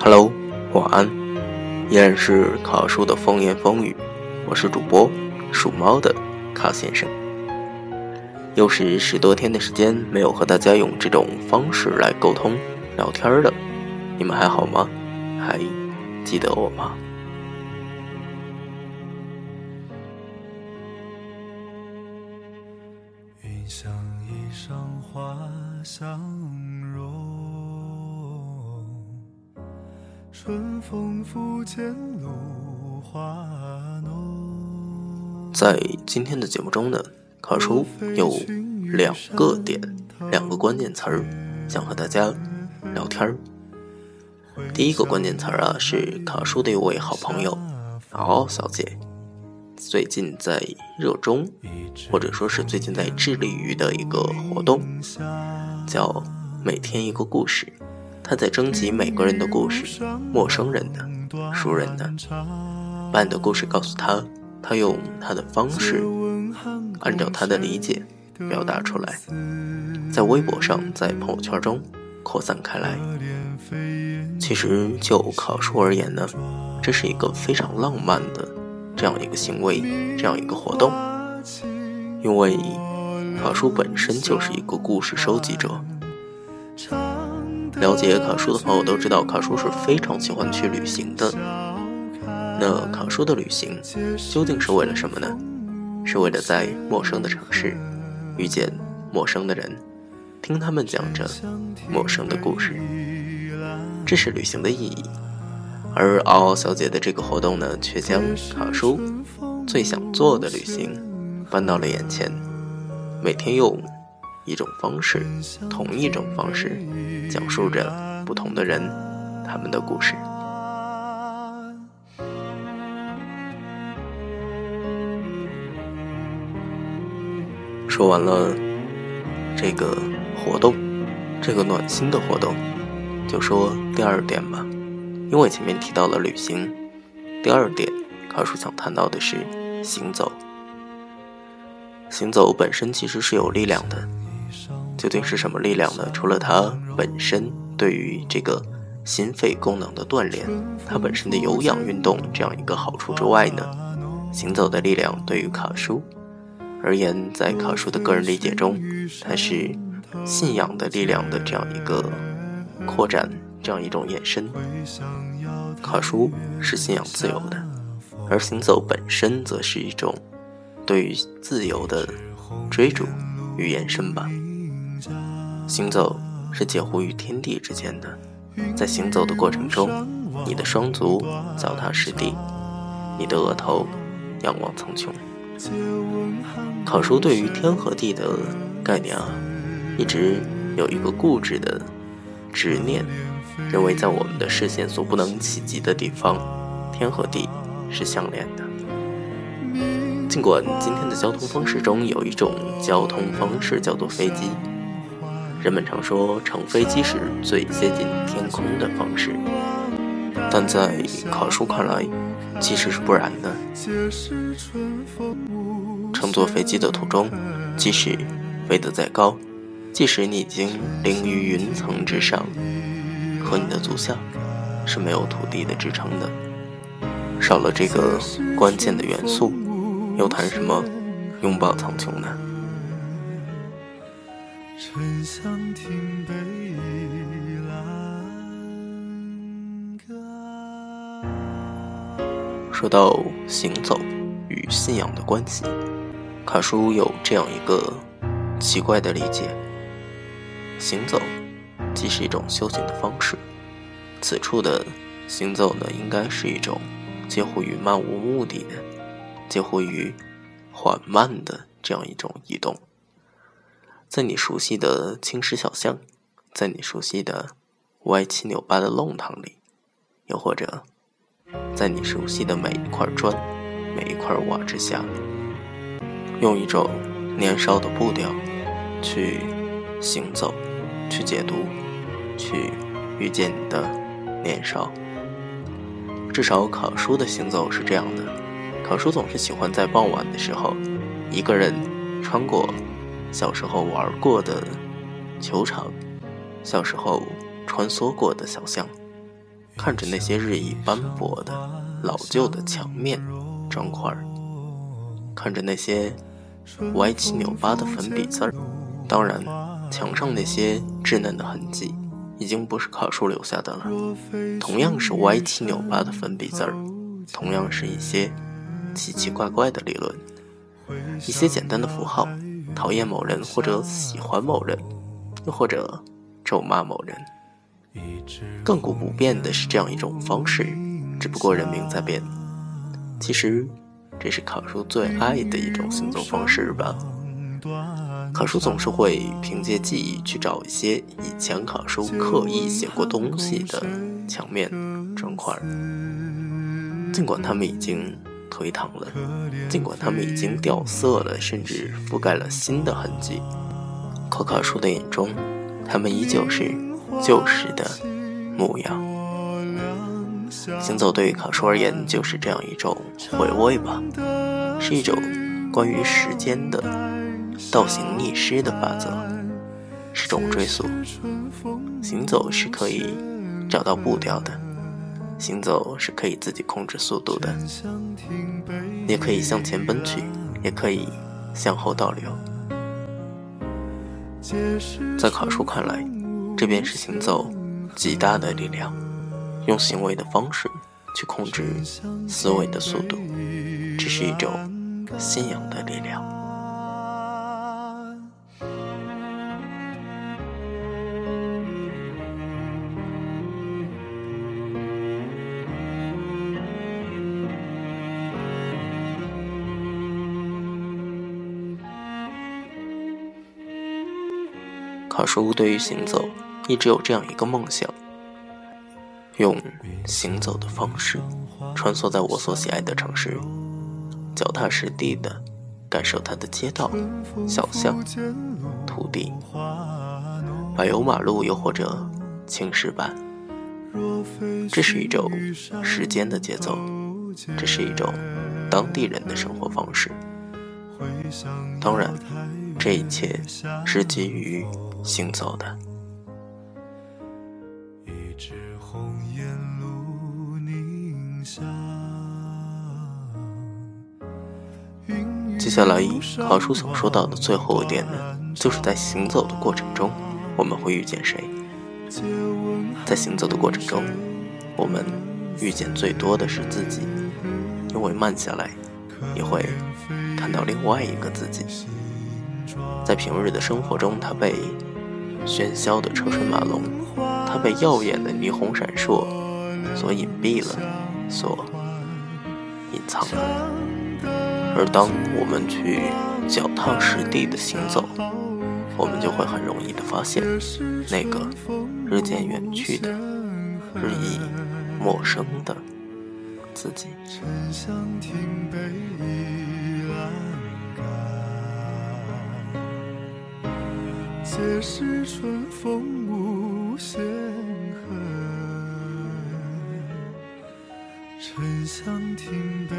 Hello，晚安，依然是卡叔的风言风语，我是主播属猫的卡先生。又是十多天的时间没有和大家用这种方式来沟通聊天了，你们还好吗？还记得我吗？春风拂槛露华浓。在今天的节目中呢，卡叔有两个点，两个关键词儿，想和大家聊天儿。第一个关键词儿啊，是卡叔的一位好朋友敖敖小姐，最近在热衷，或者说是最近在致力于的一个活动，叫每天一个故事。他在征集每个人的故事，陌生人的、熟人的，把你的故事告诉他，他用他的方式，按照他的理解表达出来，在微博上，在朋友圈中扩散开来。其实就考书而言呢，这是一个非常浪漫的这样一个行为，这样一个活动，因为卡叔本身就是一个故事收集者。了解卡叔的朋友都知道，卡叔是非常喜欢去旅行的。那卡叔的旅行究竟是为了什么呢？是为了在陌生的城市遇见陌生的人，听他们讲着陌生的故事，这是旅行的意义。而嗷嗷小姐的这个活动呢，却将卡叔最想做的旅行搬到了眼前，每天用。一种方式，同一种方式，讲述着不同的人他们的故事。说完了这个活动，这个暖心的活动，就说第二点吧。因为前面提到了旅行，第二点，卡叔想谈到的是行走。行走本身其实是有力量的。究竟是什么力量呢？除了它本身对于这个心肺功能的锻炼，它本身的有氧运动这样一个好处之外呢，行走的力量对于卡叔而言，在卡叔的个人理解中，它是信仰的力量的这样一个扩展，这样一种延伸。卡叔是信仰自由的，而行走本身则是一种对于自由的追逐与延伸吧。行走是介乎于天地之间的，在行走的过程中，你的双足脚踏实地，你的额头仰望苍穹。考叔对于天和地的概念啊，一直有一个固执的执念，认为在我们的视线所不能企及的地方，天和地是相连的。尽管今天的交通方式中有一种交通方式叫做飞机。人们常说乘飞机是最接近天空的方式，但在考叔看来，其实是不然的。乘坐飞机的途中，即使飞得再高，即使你已经凌于云层之上，和你的足下是没有土地的支撑的。少了这个关键的元素，又谈什么拥抱苍穹呢？春香亭北说到行走与信仰的关系，卡叔有这样一个奇怪的理解：行走既是一种修行的方式，此处的行走呢，应该是一种近乎于漫无目的的、介乎于缓慢的这样一种移动。在你熟悉的青石小巷，在你熟悉的歪七扭八的弄堂里，又或者在你熟悉的每一块砖、每一块瓦之下，用一种年少的步调去行走，去解读，去遇见你的年少。至少考叔的行走是这样的：考叔总是喜欢在傍晚的时候，一个人穿过。小时候玩过的球场、小时候穿梭过的小巷，看着那些日益斑驳的老旧的墙面、砖块儿，看着那些歪七扭八的粉笔字儿。当然，墙上那些稚嫩的痕迹，已经不是考叔留下的了。同样是歪七扭八的粉笔字儿，同样是一些奇奇怪怪的理论，一些简单的符号，讨厌某人或者喜欢某人，又或者咒骂某人。亘古不变的是这样一种方式，只不过人名在变。其实，这是考叔最爱的一种行走方式吧。考叔总是会凭借记忆去找一些以前考叔刻意写过东西的墙面砖块，尽管他们已经颓唐了，尽管它们已经掉色了，甚至覆盖了新的痕迹，可卡叔的眼中，它们依旧是旧时的模样。行走对于卡叔而言，就是这样一种回味吧，是一种关于时间的。倒行逆施的法则是种追溯。行走是可以找到步调的，行走是可以自己控制速度的，也可以向前奔去，也可以向后倒流。在考叔看来，这便是行走极大的力量，用行为的方式去控制思维的速度，这是一种信仰的力量。考叔对于行走一直有这样一个梦想：用行走的方式穿梭在我所喜爱的城市，脚踏实地的感受它的街道、小巷、土地、柏油马路，又或者青石板。这是一种时间的节奏，这是一种当地人的生活方式。当然，这一切是基于。行走的。接下来，考叔想说到的最后一点呢，就是在行走的过程中，我们会遇见谁？在行走的过程中，我们遇见最多的是自己，因为慢下来，你会看到另外一个自己。在平日的生活中，他被。喧嚣的车水马龙，它被耀眼的霓虹闪烁所隐蔽了，所隐藏了。而当我们去脚踏实地的行走，我们就会很容易的发现，那个日渐远去的、日益陌生的自己。皆是春风无限恨，沉香亭北。